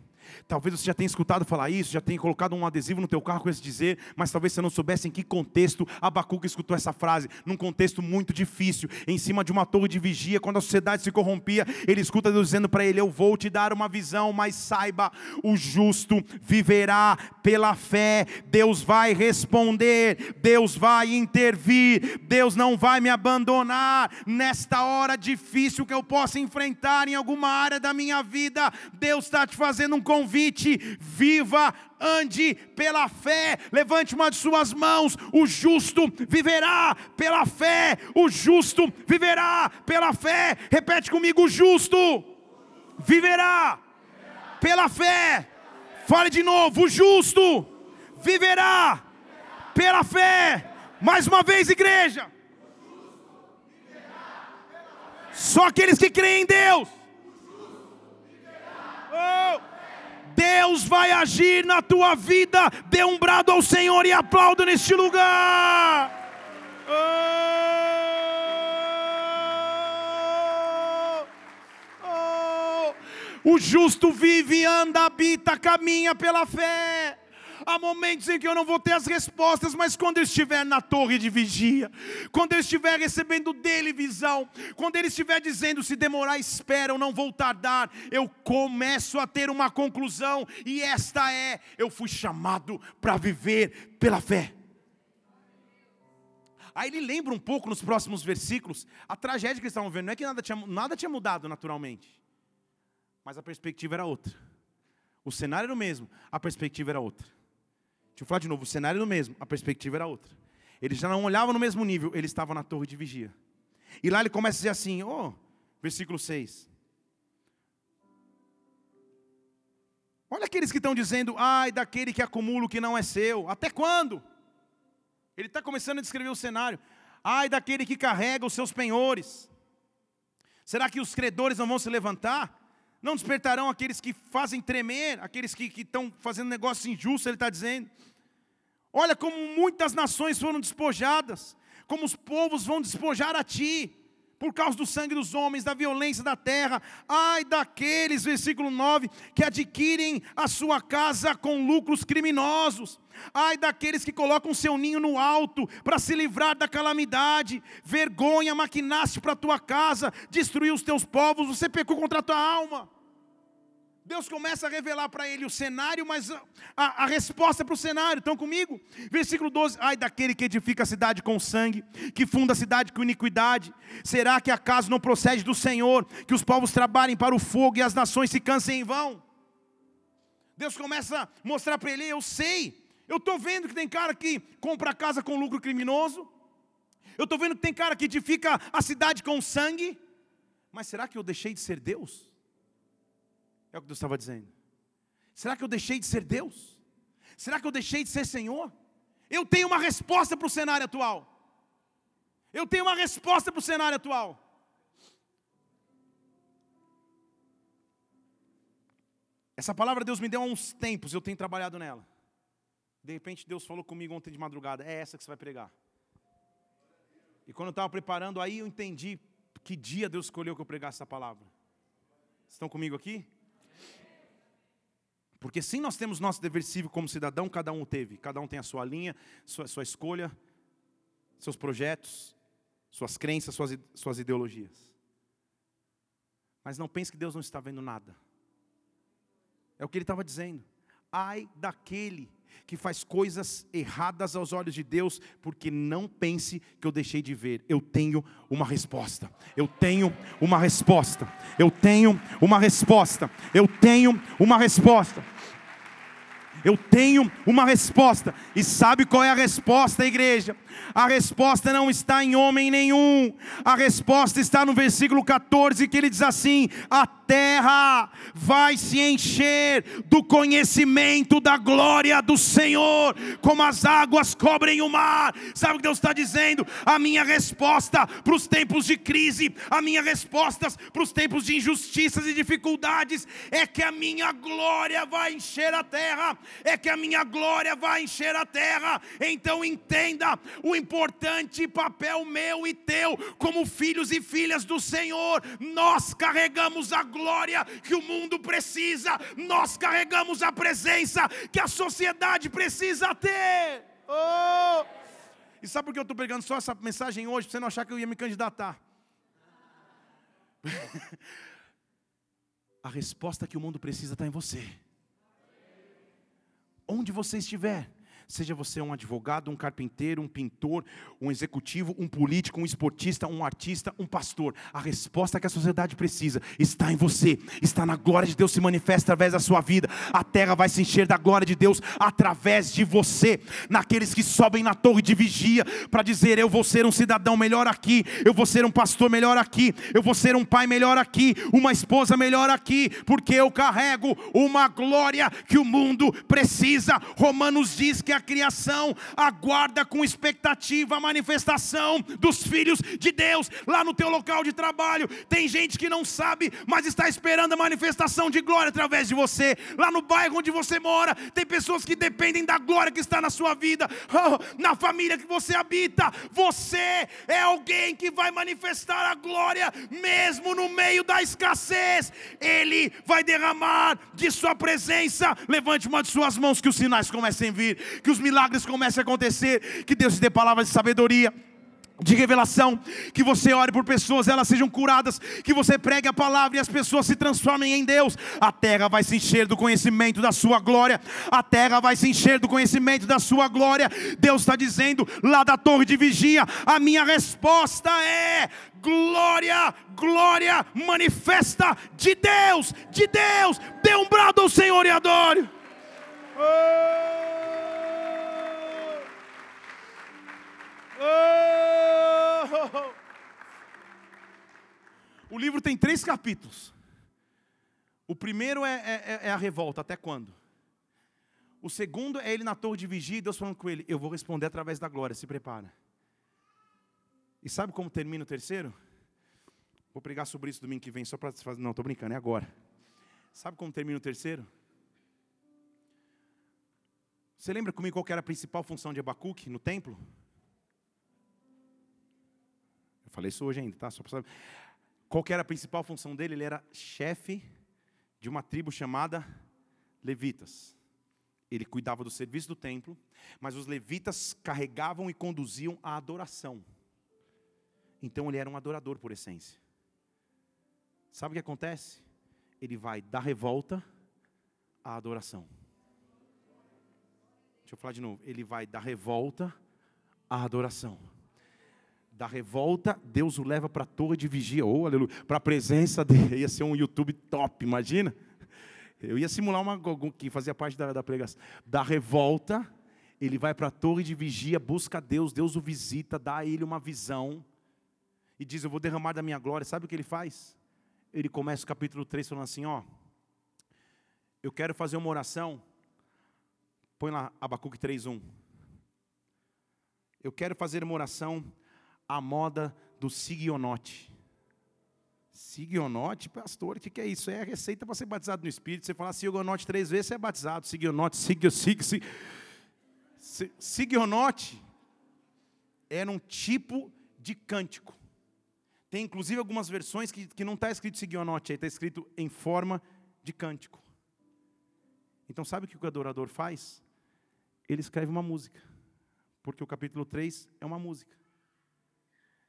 Talvez você já tenha escutado falar isso, já tenha colocado um adesivo no teu carro com esse dizer, mas talvez você não soubesse em que contexto Abacuque escutou essa frase, num contexto muito difícil, em cima de uma torre de vigia, quando a sociedade se corrompia, ele escuta Deus dizendo para ele: Eu vou te dar uma visão, mas saiba, o justo viverá pela fé, Deus vai responder, Deus vai intervir, Deus não vai me abandonar. Nesta hora difícil que eu possa enfrentar em alguma área da minha vida, Deus está te fazendo um convite viva, ande pela fé, levante uma de suas mãos. O justo viverá pela fé, o justo viverá pela fé. Repete comigo: o justo viverá pela fé. Fale de novo: o justo viverá pela fé. Mais uma vez, igreja. Só aqueles que creem em Deus. Oh. Deus vai agir na tua vida. Dê um brado ao Senhor e aplauda neste lugar. Oh, oh. O justo vive, anda, habita, caminha pela fé. Há momentos em que eu não vou ter as respostas, mas quando eu estiver na torre de vigia, quando eu estiver recebendo dele visão, quando ele estiver dizendo se demorar, espera, eu não vou tardar, eu começo a ter uma conclusão, e esta é: eu fui chamado para viver pela fé. Aí ele lembra um pouco nos próximos versículos a tragédia que eles estavam vendo. Não é que nada tinha, nada tinha mudado naturalmente, mas a perspectiva era outra. O cenário era o mesmo, a perspectiva era outra. Deixa eu falar de novo, o cenário era o mesmo, a perspectiva era outra. Eles já não olhavam no mesmo nível, eles estavam na torre de vigia. E lá ele começa a dizer assim, oh, versículo 6. Olha aqueles que estão dizendo, ai, daquele que acumula o que não é seu. Até quando? Ele está começando a descrever o cenário. Ai, daquele que carrega os seus penhores. Será que os credores não vão se levantar? Não despertarão aqueles que fazem tremer, aqueles que estão fazendo negócio injusto, ele está dizendo. Olha como muitas nações foram despojadas, como os povos vão despojar a ti por causa do sangue dos homens, da violência da terra. Ai daqueles, versículo 9, que adquirem a sua casa com lucros criminosos. Ai daqueles que colocam seu ninho no alto para se livrar da calamidade. Vergonha maquinaste para a tua casa, destruiu os teus povos, você pecou contra a tua alma. Deus começa a revelar para ele o cenário, mas a, a, a resposta para o cenário, estão comigo? Versículo 12: Ai daquele que edifica a cidade com sangue, que funda a cidade com iniquidade, será que acaso não procede do Senhor que os povos trabalhem para o fogo e as nações se cansem em vão? Deus começa a mostrar para ele: Eu sei, eu estou vendo que tem cara que compra casa com lucro criminoso, eu estou vendo que tem cara que edifica a cidade com sangue, mas será que eu deixei de ser Deus? É o que Deus estava dizendo. Será que eu deixei de ser Deus? Será que eu deixei de ser Senhor? Eu tenho uma resposta para o cenário atual. Eu tenho uma resposta para o cenário atual. Essa palavra Deus me deu há uns tempos, eu tenho trabalhado nela. De repente Deus falou comigo ontem de madrugada, é essa que você vai pregar. E quando eu estava preparando, aí eu entendi que dia Deus escolheu que eu pregasse essa palavra. Estão comigo aqui? Porque sim, nós temos nosso dever cívico como cidadão, cada um teve. Cada um tem a sua linha, sua, sua escolha, seus projetos, suas crenças, suas, suas ideologias. Mas não pense que Deus não está vendo nada. É o que ele estava dizendo. Ai daquele que faz coisas erradas aos olhos de Deus, porque não pense que eu deixei de ver. Eu tenho uma resposta. Eu tenho uma resposta. Eu tenho uma resposta. Eu tenho uma resposta. Eu tenho uma resposta. E sabe qual é a resposta, igreja? A resposta não está em homem nenhum. A resposta está no versículo 14, que ele diz assim: A terra vai se encher do conhecimento da glória do Senhor, como as águas cobrem o mar. Sabe o que Deus está dizendo? A minha resposta para os tempos de crise, a minha resposta para os tempos de injustiças e dificuldades, é que a minha glória vai encher a terra, é que a minha glória vai encher a terra. Então entenda o importante papel meu e teu, como filhos e filhas do Senhor, nós carregamos a glória que o mundo precisa, nós carregamos a presença que a sociedade precisa ter. Oh! E sabe por que eu estou pregando só essa mensagem hoje? Para você não achar que eu ia me candidatar. a resposta que o mundo precisa está em você. Onde você estiver. Seja você um advogado, um carpinteiro, um pintor, um executivo, um político, um esportista, um artista, um pastor. A resposta que a sociedade precisa está em você, está na glória de Deus se manifesta através da sua vida. A terra vai se encher da glória de Deus através de você. Naqueles que sobem na torre de vigia para dizer: Eu vou ser um cidadão melhor aqui, eu vou ser um pastor melhor aqui, eu vou ser um pai melhor aqui, uma esposa melhor aqui, porque eu carrego uma glória que o mundo precisa. Romanos diz que a criação aguarda com expectativa a manifestação dos filhos de Deus lá no teu local de trabalho. Tem gente que não sabe, mas está esperando a manifestação de glória através de você. Lá no bairro onde você mora, tem pessoas que dependem da glória que está na sua vida, oh, na família que você habita. Você é alguém que vai manifestar a glória mesmo no meio da escassez. Ele vai derramar de sua presença. Levante uma de suas mãos que os sinais comecem a vir que os milagres comecem a acontecer, que Deus te dê palavras de sabedoria de revelação, que você ore por pessoas, elas sejam curadas, que você pregue a palavra e as pessoas se transformem em Deus. A terra vai se encher do conhecimento da sua glória. A terra vai se encher do conhecimento da sua glória. Deus está dizendo lá da torre de vigia: a minha resposta é glória, glória manifesta de Deus, de Deus. Dê um brado ao Senhor e adore. Oh! Oh! O livro tem três capítulos. O primeiro é, é, é, a revolta, até quando? O segundo é ele na torre de vigia e Deus falando com ele: Eu vou responder através da glória, se prepara. E sabe como termina o terceiro? Vou pregar sobre isso domingo que vem, só para fazer. Não, estou brincando, é agora. Sabe como termina o terceiro? Você lembra comigo qual era a principal função de Abacuque no templo? Falei isso hoje ainda, tá? Só para saber. Qual era a principal função dele? Ele era chefe de uma tribo chamada Levitas. Ele cuidava do serviço do templo, mas os levitas carregavam e conduziam a adoração. Então ele era um adorador por essência. Sabe o que acontece? Ele vai da revolta à adoração. Deixa eu falar de novo. Ele vai da revolta à adoração. Da revolta, Deus o leva para a torre de vigia, oh, aleluia, para a presença dele. Ia ser um YouTube top, imagina. Eu ia simular uma que fazia parte da, da pregação. Da revolta, ele vai para a torre de vigia, busca Deus, Deus o visita, dá a ele uma visão e diz: Eu vou derramar da minha glória. Sabe o que ele faz? Ele começa o capítulo 3 falando assim: Ó, eu quero fazer uma oração. Põe lá Abacuque 3:1. Eu quero fazer uma oração à moda do Sigionote. Sigionote, pastor, o que, que é isso? É a receita para ser batizado no Espírito. Você falar Sigionote três vezes, você é batizado. Sigionote, Sigio, Sig, Sig. Sigionote era um tipo de cântico. Tem inclusive algumas versões que, que não está escrito Sigionote, aí está escrito em forma de cântico. Então sabe o que o adorador faz? Ele escreve uma música. Porque o capítulo 3 é uma música.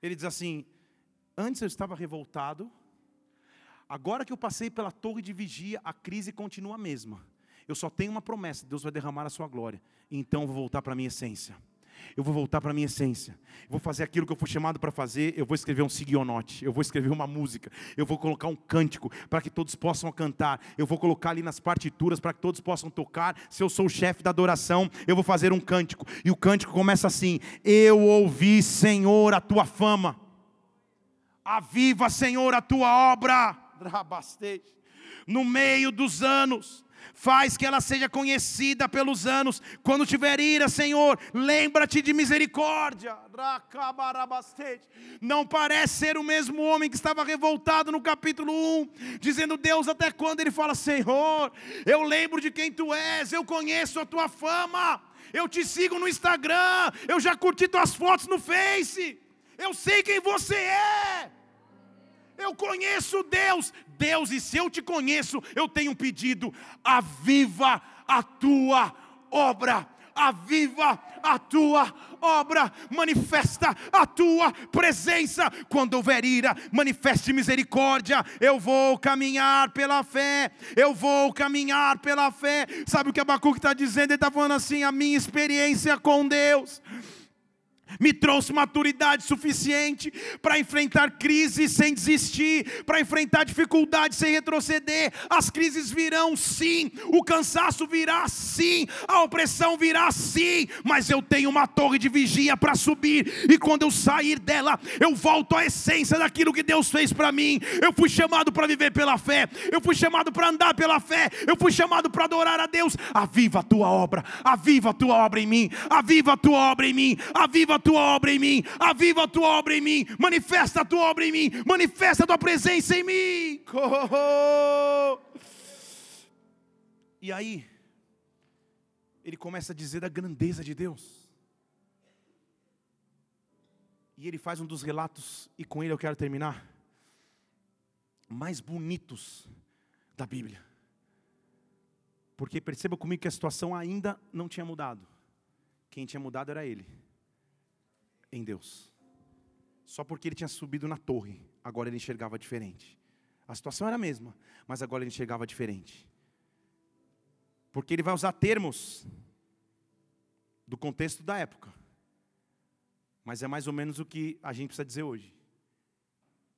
Ele diz assim: Antes eu estava revoltado, agora que eu passei pela torre de vigia, a crise continua a mesma. Eu só tenho uma promessa: Deus vai derramar a sua glória. Então vou voltar para a minha essência. Eu vou voltar para a minha essência. Eu vou fazer aquilo que eu fui chamado para fazer. Eu vou escrever um sigionote. Eu vou escrever uma música. Eu vou colocar um cântico para que todos possam cantar. Eu vou colocar ali nas partituras para que todos possam tocar. Se eu sou o chefe da adoração, eu vou fazer um cântico. E o cântico começa assim: Eu ouvi, Senhor, a tua fama. Aviva, Senhor, a tua obra. No meio dos anos faz que ela seja conhecida pelos anos. Quando tiver ira, Senhor, lembra-te de misericórdia. Não parece ser o mesmo homem que estava revoltado no capítulo 1, dizendo: Deus, até quando? Ele fala: Senhor, eu lembro de quem tu és, eu conheço a tua fama, eu te sigo no Instagram, eu já curti tuas fotos no Face, eu sei quem você é. Eu conheço Deus. Deus, e se eu te conheço, eu tenho um pedido: aviva a tua obra. Aviva a tua obra, manifesta a tua presença. Quando houver ira, manifeste misericórdia. Eu vou caminhar pela fé, eu vou caminhar pela fé. Sabe o que Abacuque está dizendo? Ele está falando assim: a minha experiência com Deus me trouxe maturidade suficiente para enfrentar crises sem desistir, para enfrentar dificuldades sem retroceder. As crises virão sim, o cansaço virá sim, a opressão virá sim, mas eu tenho uma torre de vigia para subir, e quando eu sair dela, eu volto à essência daquilo que Deus fez para mim. Eu fui chamado para viver pela fé, eu fui chamado para andar pela fé, eu fui chamado para adorar a Deus. Aviva a tua obra, aviva a tua obra em mim, aviva a tua obra em mim, aviva a tua obra em mim, aviva a tua obra em mim, manifesta a tua obra em mim, manifesta a tua presença em mim. E aí, ele começa a dizer da grandeza de Deus. E ele faz um dos relatos, e com ele eu quero terminar, mais bonitos da Bíblia. Porque perceba comigo que a situação ainda não tinha mudado. Quem tinha mudado era ele em Deus. Só porque ele tinha subido na torre, agora ele enxergava diferente. A situação era a mesma, mas agora ele enxergava diferente. Porque ele vai usar termos do contexto da época. Mas é mais ou menos o que a gente precisa dizer hoje.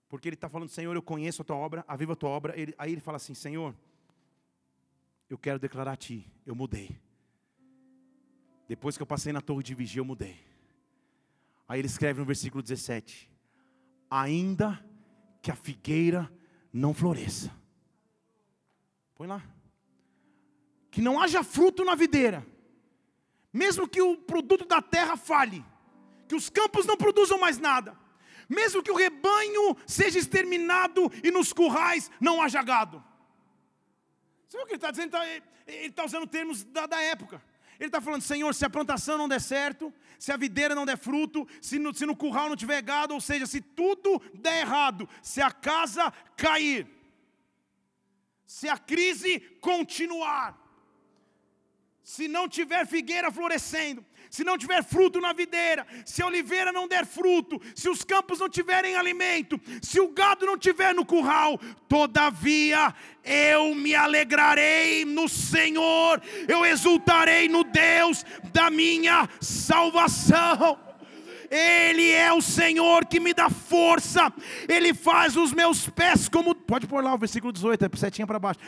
Porque ele está falando, Senhor, eu conheço a tua obra, aviva a tua obra. Ele, aí ele fala assim, Senhor, eu quero declarar a ti, eu mudei. Depois que eu passei na torre de vigia, eu mudei. Aí ele escreve no versículo 17: Ainda que a figueira não floresça. Põe lá. Que não haja fruto na videira, mesmo que o produto da terra fale, que os campos não produzam mais nada, mesmo que o rebanho seja exterminado e nos currais não haja gado. Você viu o que ele está dizendo? Ele está usando termos da, da época. Ele está falando, Senhor, se a plantação não der certo, se a videira não der fruto, se no, se no curral não tiver gado, ou seja, se tudo der errado, se a casa cair, se a crise continuar, se não tiver figueira florescendo, se não tiver fruto na videira, se a oliveira não der fruto, se os campos não tiverem alimento, se o gado não tiver no curral, todavia eu me alegrarei no Senhor, eu exultarei no Deus da minha salvação. Ele é o Senhor que me dá força, Ele faz os meus pés como. Pode pôr lá o versículo 18, é setinha para baixo.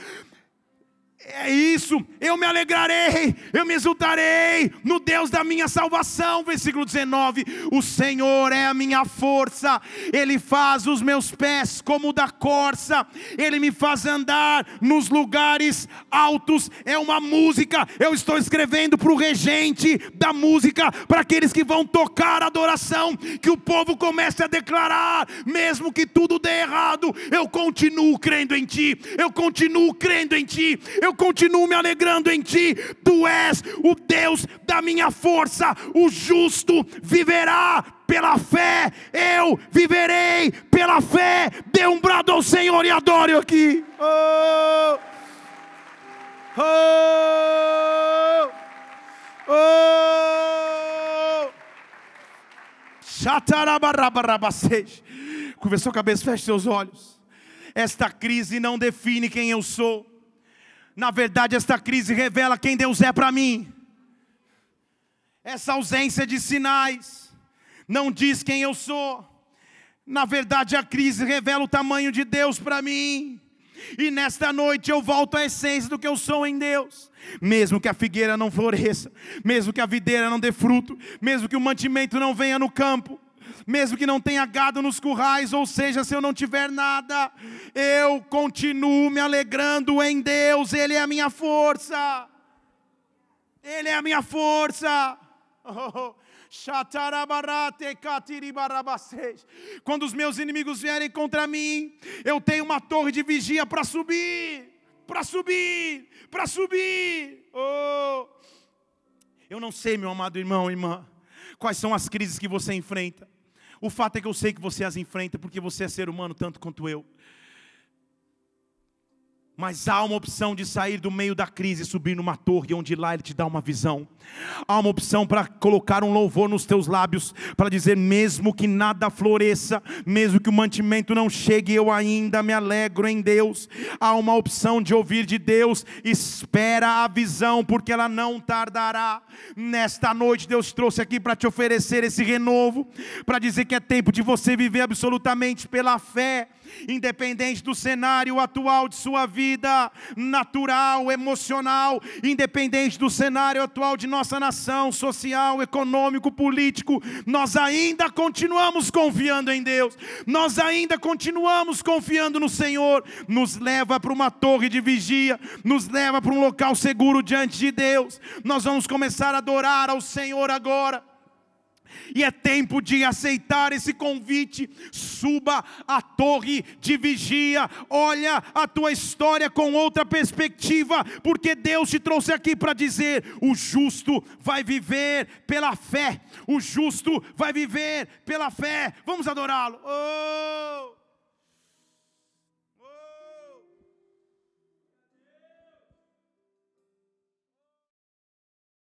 É isso, eu me alegrarei, eu me exultarei no Deus da minha salvação. Versículo 19: O Senhor é a minha força, Ele faz os meus pés como da corça, Ele me faz andar nos lugares altos. É uma música, eu estou escrevendo para o regente da música, para aqueles que vão tocar adoração, que o povo comece a declarar, mesmo que tudo dê errado, eu continuo crendo em Ti, eu continuo crendo em Ti, eu eu continuo me alegrando em Ti. Tu és o Deus da minha força. O justo viverá pela fé. Eu viverei pela fé. Dê um brado ao Senhor e adore aqui. Oh! Oh! Oh! Curva sua cabeça, feche seus olhos. Esta crise não define quem eu sou. Na verdade, esta crise revela quem Deus é para mim. Essa ausência de sinais não diz quem eu sou. Na verdade, a crise revela o tamanho de Deus para mim. E nesta noite eu volto à essência do que eu sou em Deus. Mesmo que a figueira não floresça, mesmo que a videira não dê fruto, mesmo que o mantimento não venha no campo, mesmo que não tenha gado nos currais, ou seja, se eu não tiver nada, eu continuo me alegrando em Deus, Ele é a minha força. Ele é a minha força. Oh, Quando os meus inimigos vierem contra mim, eu tenho uma torre de vigia para subir, para subir, para subir. Oh. Eu não sei, meu amado irmão, irmã, quais são as crises que você enfrenta. O fato é que eu sei que você as enfrenta porque você é ser humano tanto quanto eu. Mas há uma opção de sair do meio da crise e subir numa torre, onde lá Ele te dá uma visão. Há uma opção para colocar um louvor nos teus lábios, para dizer: mesmo que nada floresça, mesmo que o mantimento não chegue, eu ainda me alegro em Deus. Há uma opção de ouvir de Deus: espera a visão, porque ela não tardará. Nesta noite, Deus trouxe aqui para te oferecer esse renovo, para dizer que é tempo de você viver absolutamente pela fé independente do cenário atual de sua vida, natural, emocional, independente do cenário atual de nossa nação, social, econômico, político, nós ainda continuamos confiando em Deus, nós ainda continuamos confiando no Senhor, nos leva para uma torre de vigia, nos leva para um local seguro diante de Deus, nós vamos começar a adorar ao Senhor agora e é tempo de aceitar esse convite. Suba a torre de vigia, olha a tua história com outra perspectiva, porque Deus te trouxe aqui para dizer: o justo vai viver pela fé, o justo vai viver pela fé. Vamos adorá-lo. Oh!